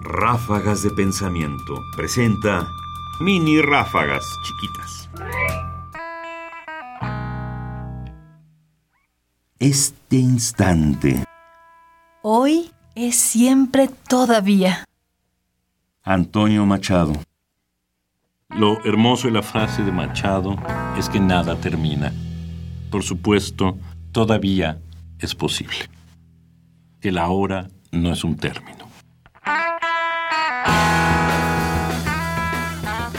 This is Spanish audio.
Ráfagas de Pensamiento presenta mini ráfagas chiquitas. Este instante. Hoy es siempre todavía. Antonio Machado. Lo hermoso de la frase de Machado es que nada termina. Por supuesto, todavía es posible. Que la hora no es un término.